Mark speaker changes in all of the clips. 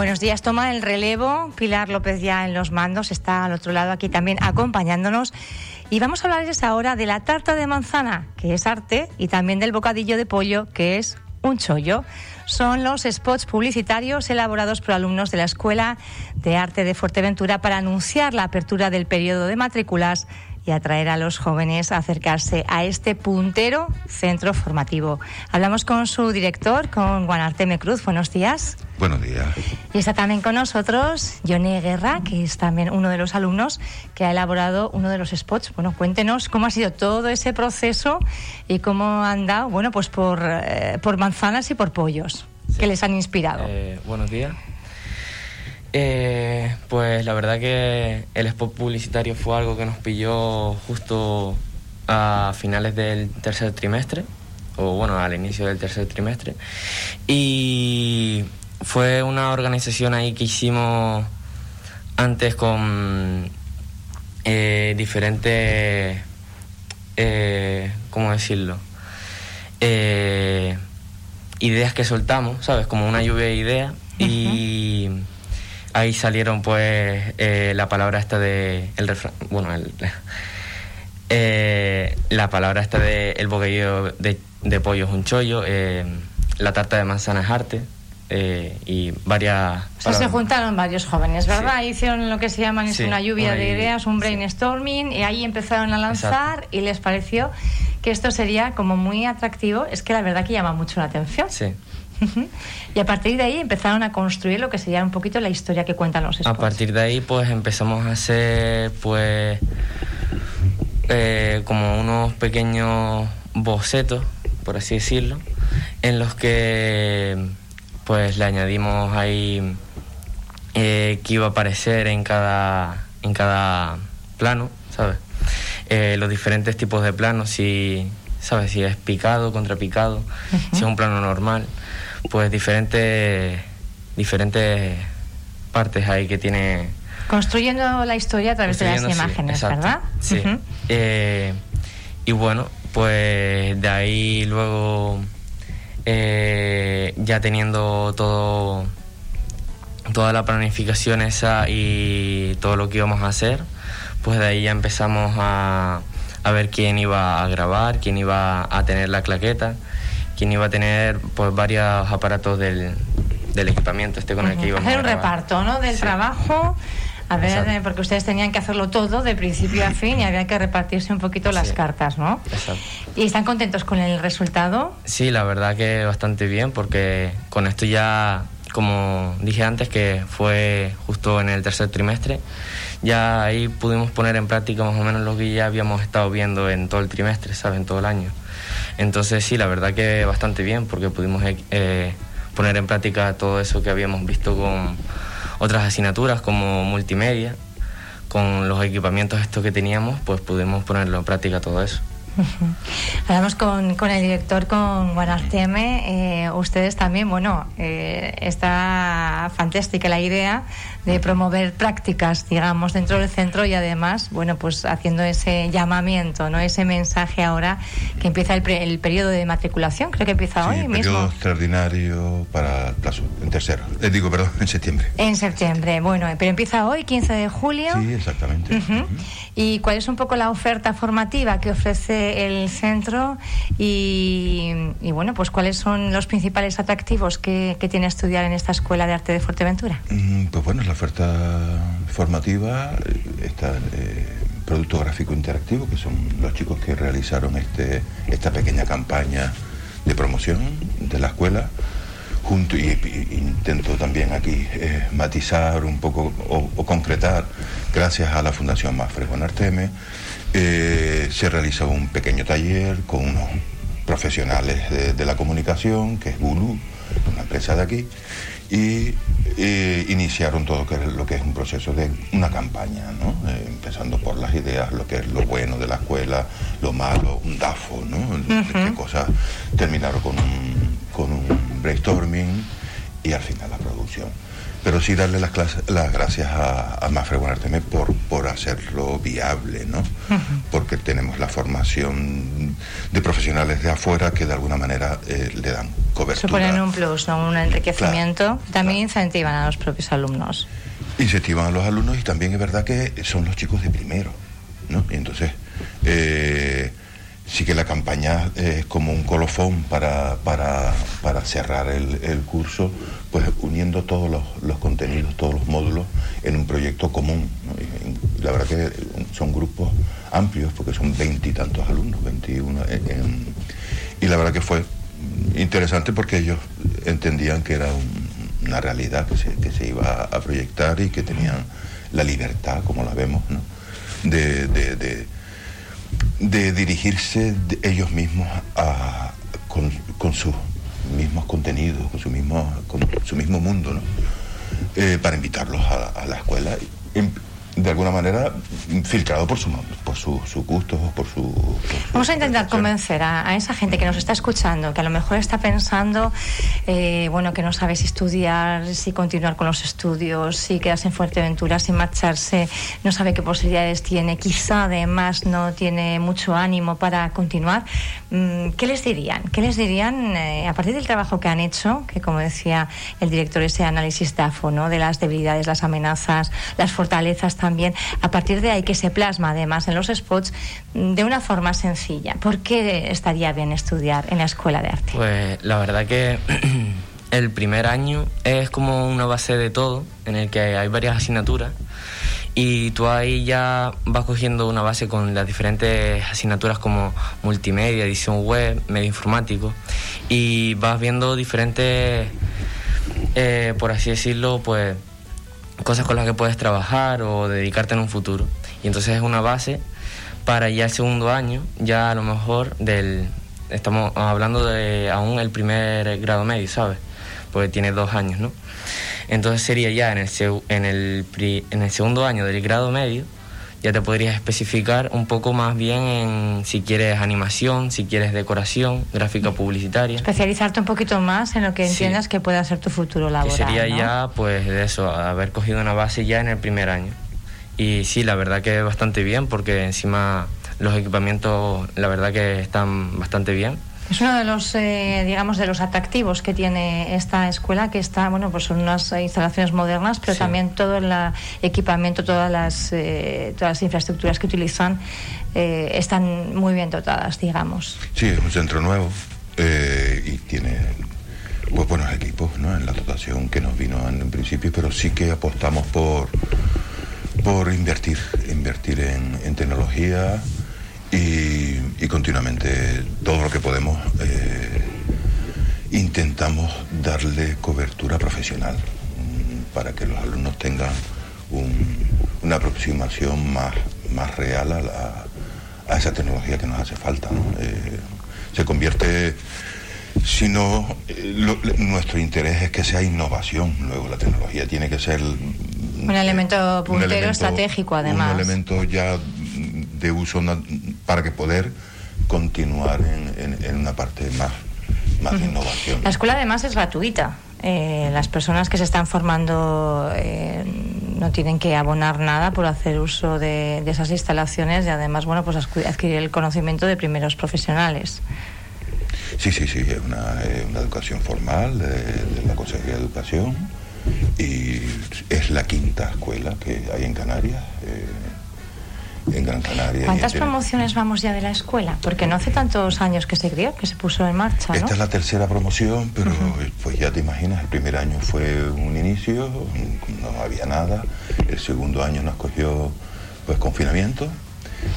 Speaker 1: Buenos días, toma el relevo. Pilar López ya en los mandos, está al otro lado aquí también acompañándonos. Y vamos a hablarles ahora de la tarta de manzana, que es arte, y también del bocadillo de pollo, que es un chollo. Son los spots publicitarios elaborados por alumnos de la Escuela de Arte de Fuerteventura para anunciar la apertura del periodo de matrículas y atraer a los jóvenes a acercarse a este puntero centro formativo. Hablamos con su director, con Juan Arteme Cruz. Buenos días.
Speaker 2: Buenos días.
Speaker 1: Y está también con nosotros Joné Guerra, que es también uno de los alumnos que ha elaborado uno de los spots. Bueno, cuéntenos cómo ha sido todo ese proceso y cómo han dado, bueno, pues por, eh, por manzanas y por pollos, que les han inspirado.
Speaker 3: Eh, buenos días. Eh, pues la verdad que el spot publicitario fue algo que nos pilló justo a finales del tercer trimestre, o bueno, al inicio del tercer trimestre. Y fue una organización ahí que hicimos antes con eh, diferentes, eh, ¿cómo decirlo? Eh, ideas que soltamos, ¿sabes? Como una lluvia de ideas. Y ahí salieron pues eh, la palabra esta de el refrán, bueno, el, eh, la palabra esta de el bocadillo de, de pollo es un chollo, eh, la tarta de manzana es arte. eh, y varias
Speaker 1: O sea, se juntaron varios jóvenes, ¿verdad?
Speaker 3: Sí.
Speaker 1: Hicieron lo que se llaman es una lluvia
Speaker 3: una
Speaker 1: de ideas, un
Speaker 3: sí.
Speaker 1: brainstorming, y ahí empezaron a lanzar y les pareció que esto sería como muy atractivo. Es que la verdad que llama mucho la atención.
Speaker 3: Sí.
Speaker 1: Y a partir de ahí empezaron a construir lo que sería un poquito la historia que cuentan los
Speaker 3: A
Speaker 1: spots.
Speaker 3: partir de ahí, pues empezamos a hacer, pues, eh, como unos pequeños bocetos, por así decirlo, en los que, pues, le añadimos ahí eh, que iba a aparecer en cada, en cada plano, ¿sabes? Eh, los diferentes tipos de planos, si, ¿sabes? Si es picado, contrapicado, si es un plano normal, pues diferentes, diferentes partes ahí que tiene
Speaker 1: Construyendo la historia a través de las
Speaker 3: sí,
Speaker 1: imágenes, ¿verdad?
Speaker 3: Sí. Eh, y bueno, pues de ahí luego, eh, ya teniendo todo, toda la planificación esa y todo lo que íbamos a hacer, pues de ahí ya empezamos a, a ver quién iba a grabar, quién iba a tener la claqueta, quién iba a tener pues varios aparatos del, del equipamiento este con el que íbamos
Speaker 1: Hacer un reparto, ¿no? Del
Speaker 3: Sí.
Speaker 1: trabajo. A ver,
Speaker 3: Exacto.
Speaker 1: eh, porque ustedes tenían que hacerlo todo de principio a fin y había que repartirse un poquito las cartas, ¿no?
Speaker 3: Exacto.
Speaker 1: ¿Y están contentos con el resultado?
Speaker 3: Sí, la verdad que bastante bien porque con esto ya, como dije antes, que fue justo en el tercer trimestre, ya ahí pudimos poner en práctica más o menos lo que ya habíamos estado viendo en todo el trimestre, ¿sabes? En todo el año. Entonces sí, la verdad que bastante bien porque pudimos eh, poner en práctica todo eso que habíamos visto con otras asignaturas como multimedia, con los equipamientos estos que teníamos, pues pudimos ponerlo en práctica todo eso.
Speaker 1: Hablamos con, con el director, con Juan Arteme. Eh, ustedes también, bueno, eh, está fantástica la idea de promover prácticas, digamos, dentro del centro y además, bueno, pues haciendo ese llamamiento, ¿no? Ese mensaje ahora que empieza el, pre- el periodo de matriculación, creo que empieza
Speaker 2: Sí,
Speaker 1: hoy
Speaker 2: periodo
Speaker 1: mismo.
Speaker 2: extraordinario para plazo, en tercero. Les digo, perdón, en septiembre.
Speaker 1: En septiembre, bueno, pero empieza hoy, 15 de julio.
Speaker 2: Sí, exactamente.
Speaker 1: Ujú.
Speaker 2: Ujú.
Speaker 1: ¿Y cuál es un poco la oferta formativa que ofrece el centro? Y, y, bueno, pues cuáles son los principales atractivos que, que tiene estudiar en esta Escuela de Arte de Fuerteventura?
Speaker 2: Mm, Pues bueno, la oferta formativa eh, está eh, producto gráfico interactivo, que son los chicos que realizaron este, esta pequeña campaña de promoción de la escuela. Junto, y, y intento también aquí eh, matizar un poco o, o concretar, gracias a la Fundación Mafre Juan Arteme, eh, se realiza un pequeño taller con unos profesionales de, de la comunicación, que es Gulu, una empresa de aquí, y eh, iniciaron todo lo que es un proceso de una campaña, ¿no? Eh, empezando por las ideas, lo que es lo bueno de la escuela, lo malo, un DAFO, ¿no? Qué cosas terminaron con un, con un brainstorming y al final la producción. Pero sí darle las, clases- las gracias a, a Mafre Guanarteme por, por hacerlo viable, ¿no? Porque tenemos la formación de profesionales de afuera que de alguna manera eh, le dan cobertura.
Speaker 1: Suponen un plus, ¿no? un enriquecimiento. también incentivan a los propios alumnos.
Speaker 2: Incentivan a los alumnos y también es verdad que son los chicos de primero, ¿no? Y entonces, eh, sí que la campaña es como un colofón para, para, para cerrar el, curso, pues uniendo todos los, contenidos, todos los módulos en un proyecto común. la verdad que son grupos amplios, porque son veintitantos alumnos, 21, y la verdad que fue interesante porque ellos entendían que era una realidad que se, que se, iba a proyectar y que tenían la libertad, como la vemos, ¿no? de dirigirse ellos mismos a, con, sus mismos contenidos, con su mismo, con su mismo mundo, ¿no? Eh, para invitarlos a, a la escuela de alguna manera filtrado por su por su, su gusto, por su,
Speaker 1: Vamos a intentar convencer a, esa gente que nos está escuchando, que a lo mejor está pensando, eh, bueno, que no sabe si estudiar, si continuar con los estudios, si quedarse en Fuerteventura, si marcharse, no sabe qué posibilidades tiene, quizá además no tiene mucho ánimo para continuar. Mm, ¿Qué les dirían? ¿Qué les dirían eh, a partir del trabajo que han hecho, que como decía el director, ese análisis DAFO, ¿no? de las debilidades, las amenazas, las fortalezas también, a partir de ahí que se plasma además en los spots mm, de una forma sencilla. ¿Por qué estaría bien estudiar en la escuela de arte?
Speaker 3: Pues la verdad que el primer año es como una base de todo, en el que hay varias asignaturas y tú ahí ya vas cogiendo una base con las diferentes asignaturas como multimedia, edición web, medio informático y vas viendo diferentes, eh, por así decirlo, pues cosas con las que puedes trabajar o dedicarte en un futuro. Y entonces es una base para ya el segundo año, ya a lo mejor del... Estamos hablando de aún el primer grado medio, ¿sabes? Porque tiene dos años, ¿no? Entonces sería ya en el, en el, en el segundo año del grado medio, ya te podrías especificar un poco más bien en si quieres animación, si quieres decoración, gráfica publicitaria.
Speaker 1: Especializarte un poquito más en lo que entiendas que pueda ser tu futuro laboral.
Speaker 3: Que sería ya, pues, de eso, haber cogido una base ya en el primer año. Y sí, la verdad que es bastante bien porque encima los equipamientos, la verdad que están bastante bien
Speaker 1: es uno de los, eh, digamos, de los atractivos que tiene esta escuela, que está, bueno, pues son unas instalaciones modernas, pero también todo el equipamiento, todas las, eh, todas las infraestructuras que utilizan eh, están muy bien dotadas, digamos.
Speaker 2: Sí, es un centro nuevo y tiene pues buenos equipos, ¿no? En la dotación que nos vino en, principio, pero sí que apostamos por por invertir, invertir en, en tecnología y, continuamente todo lo que podemos eh, intentamos darle cobertura profesional mm, para que los alumnos tengan una aproximación más, más real a, a, esa tecnología que nos hace falta. Eh, se convierte, si no, eh, nuestro interés es que sea innovación, luego la tecnología tiene que ser...
Speaker 1: Un elemento puntero estratégico, además.
Speaker 2: Un elemento ya de uso para que poder continuar en, una parte más, más de innovación.
Speaker 1: La escuela además es gratuita. Eh, las personas que se están formando eh, no tienen que abonar nada por hacer uso de, esas instalaciones y además bueno pues adquirir el conocimiento de primeros profesionales.
Speaker 2: Sí, sí, sí, es una, educación formal de, la Consejería de Educación y es la quinta escuela que hay en Canarias. Eh, en Gran Canaria.
Speaker 1: ¿Cuántas promociones vamos ya de la escuela? Porque no hace tantos años que se creó, que se puso en marcha.
Speaker 2: Esta es la tercera promoción, pero pues ya te imaginas, el primer año fue un inicio, no había nada, el segundo año nos cogió pues confinamiento,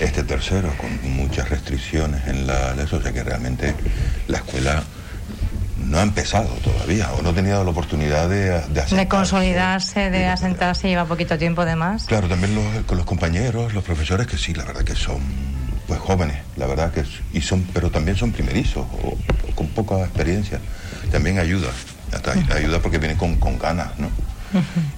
Speaker 2: este tercero con muchas restricciones en la, o sea que realmente la escuela no ha empezado todavía o no ha tenido la oportunidad de, de
Speaker 1: De consolidarse, de asentarse, lleva poquito tiempo de más.
Speaker 2: Claro, también los, con los compañeros, los profesores que sí, la verdad que son pues jóvenes, la verdad que y son, pero también son primerizos o, con poca experiencia. También ayuda, ayuda porque vienen con, con ganas, ¿no?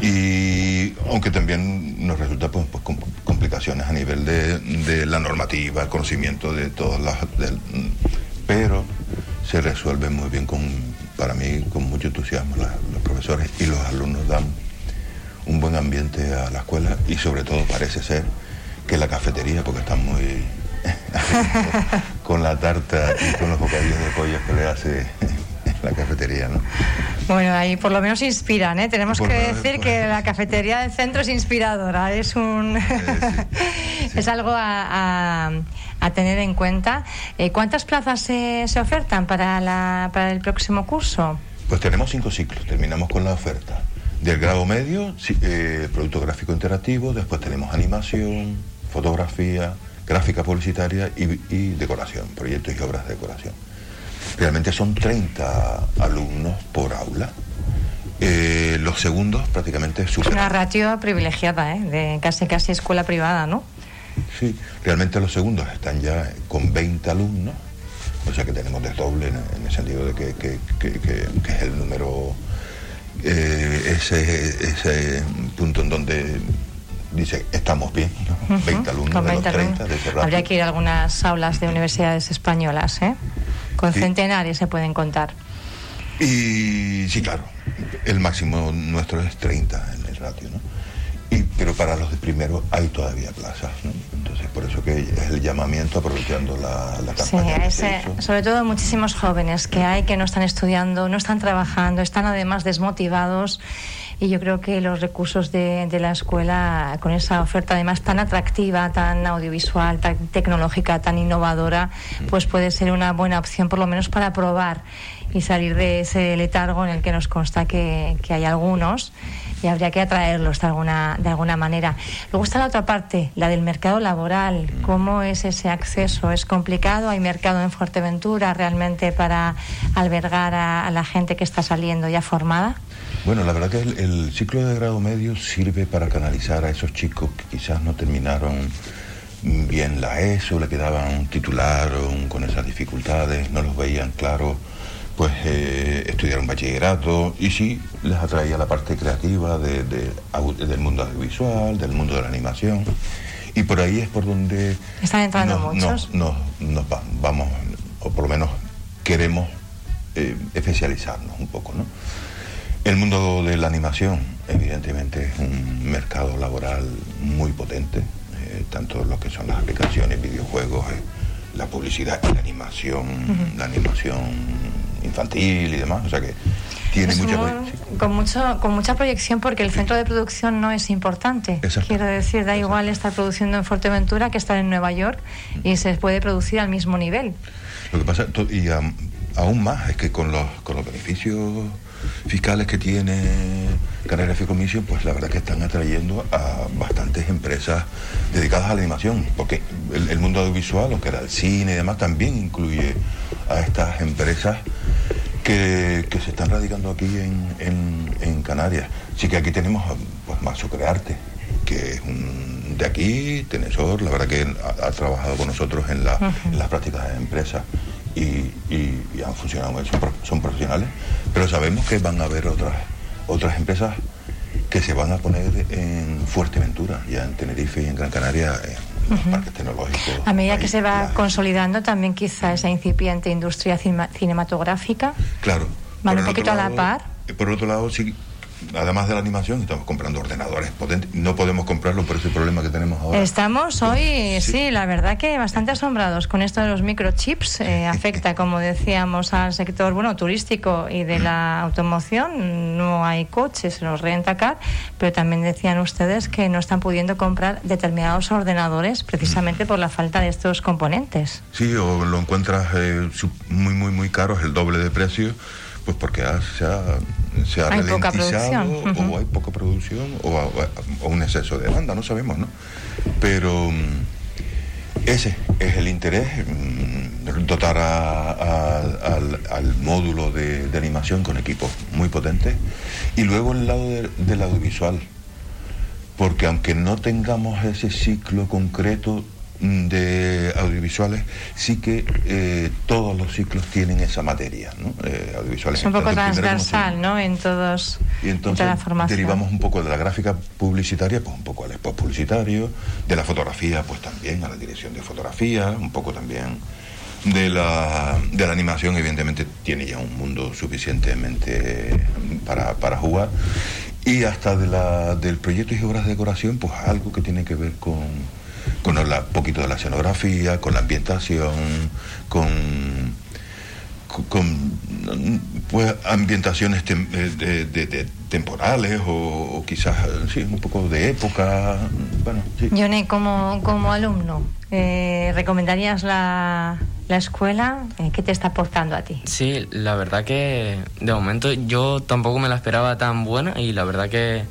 Speaker 2: Y aunque también nos resulta pues, pues complicaciones a nivel de, de, la normativa, el conocimiento de todas las... pero se resuelve muy bien con, para mí, con mucho entusiasmo. los profesores y los alumnos dan un buen ambiente a la escuela y sobre todo parece ser que la cafetería, porque están muy con la tarta y con los bocadillos de pollo que le hace la cafetería, ¿no?
Speaker 1: Bueno, ahí por lo menos inspiran, ¿eh? Tenemos que decir que la cafetería del centro es inspiradora, es un... es algo a, tener en cuenta. Eh, ¿Cuántas plazas se, se ofertan para, la, para el próximo curso?
Speaker 2: Pues tenemos cinco ciclos, terminamos con la oferta. Del grado medio, eh, producto gráfico interactivo, después tenemos animación, fotografía, gráfica publicitaria y, decoración, proyectos y obras de decoración. Realmente son 30 alumnos por aula. Eh, los segundos prácticamente superan.
Speaker 1: Una ratio privilegiada, ¿eh? de casi casi escuela privada, ¿no?
Speaker 2: Sí, realmente los segundos están ya con 20 alumnos, o sea que tenemos desdoble en, en el sentido de que, que es el número eh, ese, ese punto en donde dice estamos bien, 20 alumnos de los 30
Speaker 1: Habría que ir a algunas aulas de universidades españolas, ¿eh? Con centenares se pueden contar.
Speaker 2: Y sí, claro, el máximo nuestro es 30 en el ratio, ¿no? pero para los de primero hay todavía plazas, por eso que es el llamamiento aprovechando la, la campaña.
Speaker 1: Sí, sobre todo muchísimos jóvenes que hay que no están estudiando, no están trabajando, están además desmotivados y yo creo que los recursos de, de, la escuela, con esa oferta además tan atractiva, tan audiovisual, tan tecnológica, tan innovadora, pues puede ser una buena opción por lo menos para probar y salir de ese letargo en el que nos consta que, que hay algunos y habría que atraerlos de alguna, de alguna manera. Luego está la otra parte, la del mercado laboral. ¿Cómo es ese acceso? ¿Es complicado? ¿Hay mercado en Fuerteventura realmente para albergar a, la gente que está saliendo ya formada?
Speaker 2: Bueno, la verdad que el, ciclo de grado medio sirve para canalizar a esos chicos que quizás no terminaron bien la ESO, le quedaban titularon con esas dificultades, no los veían claro pues eh, estudiaron bachillerato y sí les atraía la parte creativa de, del mundo audiovisual, del mundo de la animación. Y por ahí es por donde...
Speaker 1: Están entrando muchos.
Speaker 2: Nos, vamos, o por lo menos queremos eh, especializarnos un poco, ¿no? El mundo de la animación, evidentemente, es un mercado laboral muy potente, eh, tanto lo que son las aplicaciones, videojuegos, la publicidad y la animación, la animación infantil y demás, o sea que tiene mucha
Speaker 1: con mucho con mucha proyección porque el centro de producción no es importante. Quiero decir, da igual estar produciendo en Fuerteventura que estar en Nueva York y se puede producir al mismo nivel.
Speaker 2: Lo que pasa y aún más es que con los con los beneficios fiscales que tiene Canarias Commission, pues la verdad que están atrayendo a bastantes empresas dedicadas a la animación, porque el, mundo audiovisual, aunque era el cine y demás, también incluye a estas empresas que, se están radicando aquí en, Canarias. Sí que aquí tenemos pues Mazo Crearte, que es un de aquí, Tenesor, la verdad que ha, trabajado con nosotros en, las prácticas de empresas y, han funcionado, son, son profesionales, pero sabemos que van a haber otras, otras empresas que se van a poner en Fuerteventura, ya en Tenerife y en Gran Canaria, en los parques tecnológicos.
Speaker 1: A medida que se va consolidando también quizá esa incipiente industria cinematográfica.
Speaker 2: Claro.
Speaker 1: Van un poquito a la par.
Speaker 2: Por otro lado, sí, además de la animación, estamos comprando ordenadores potentes. No podemos comprarlo por ese problema que tenemos ahora.
Speaker 1: Estamos hoy, sí, la verdad que bastante asombrados con esto de los microchips. Eh, afecta, como decíamos, al sector bueno turístico y de la automoción. No hay coches, los rentacar, pero también decían ustedes que no están pudiendo comprar determinados ordenadores precisamente por la falta de estos componentes.
Speaker 2: Sí, o lo encuentras eh, muy, muy, muy caros, el doble de precio pues porque se ha, se ha
Speaker 1: hay poca producción.
Speaker 2: o hay poca producción o, un exceso de demanda, no sabemos, ¿no? Pero mm, ese es el interés, mm, dotar al, módulo de, animación con equipos muy potentes y luego el lado del audiovisual, porque aunque no tengamos ese ciclo concreto, de audiovisuales, sí que eh, todos los ciclos tienen esa materia, ¿no?
Speaker 1: Eh, audiovisuales. Es un poco transversal, ¿no? En todos.
Speaker 2: Y entonces derivamos un poco de la gráfica publicitaria, pues un poco al spot publicitario, de la fotografía, pues también a la dirección de fotografía, un poco también de la, de la animación, evidentemente tiene ya un mundo suficientemente para, para jugar. Y hasta de la, del proyecto y obras de decoración, pues algo que tiene que ver con con un poquito de la escenografía, con la ambientación, con, con pues, ambientaciones eh, de, temporales o, quizás sí, un poco de época. Bueno,
Speaker 1: sí. Johnny, como, como alumno, eh, ¿recomendarías la, la escuela? Eh, ¿Qué te está aportando a ti?
Speaker 3: Sí, la verdad que de momento yo tampoco me la esperaba tan buena y la verdad que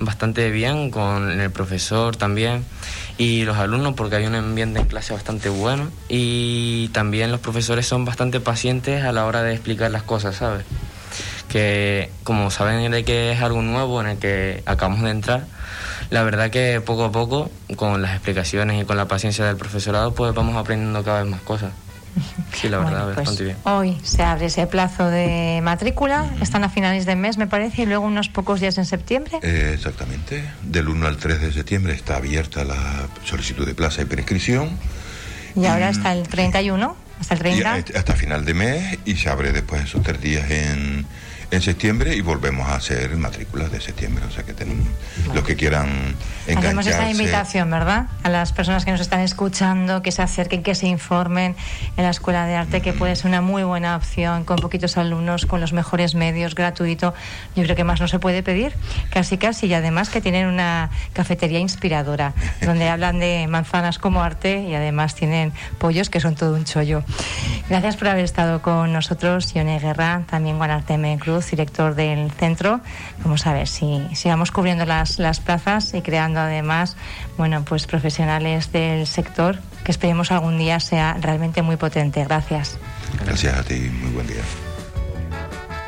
Speaker 3: bastante bien con el profesor también y los alumnos porque hay un ambiente en clase bastante bueno y también los profesores son bastante pacientes a la hora de explicar las cosas, ¿sabes? Que como saben de que es algo nuevo en el que acabamos de entrar, la verdad que poco a poco, con las explicaciones y con la paciencia del profesorado, pues vamos aprendiendo cada vez más cosas. Sí, la verdad,
Speaker 1: pues bastante bien. Hoy se abre ese plazo de matrícula, están a finales de mes, me parece, y luego unos pocos días en septiembre.
Speaker 2: Eh, exactamente, del 1 al 3 de septiembre está abierta la solicitud de plaza y prescripción.
Speaker 1: Y ahora hasta el 31, hasta el 30.
Speaker 2: hasta final de mes y se abre después esos tres días en en septiembre y volvemos a hacer matrículas de septiembre. O sea que tenemos los que quieran engancharse. Hacemos
Speaker 1: esta invitación, ¿verdad? A las personas que nos están escuchando, que se acerquen, que se informen en la Escuela de Arte, que puede ser una muy buena opción con poquitos alumnos, con los mejores medios, gratuito. Yo creo que más no se puede pedir, casi casi. Y además que tienen una cafetería inspiradora, donde hablan de manzanas como arte y además tienen pollos que son todo un chollo. Gracias por haber estado con nosotros, Yone Guerra, también Guanarteme Cruz director del centro. Vamos a ver si sigamos cubriendo las, las plazas y creando además, bueno, pues profesionales del sector que esperemos algún día sea realmente muy potente. Gracias.
Speaker 2: Gracias a ti, muy buen día.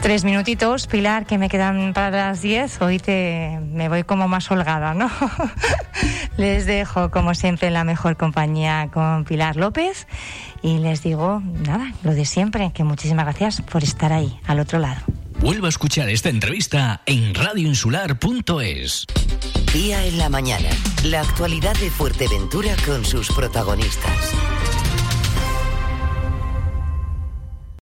Speaker 1: Tres minutitos, Pilar, que me quedan para las diez. Hoy te, me voy como más holgada, ¿no? les dejo, como siempre, en la mejor compañía con Pilar López. Y les digo, nada, lo de siempre, que muchísimas gracias por estar ahí, al otro lado.
Speaker 4: Vuelva a escuchar esta entrevista en radioinsular.es.
Speaker 5: Día en la mañana. La actualidad de Fuerteventura con sus protagonistas.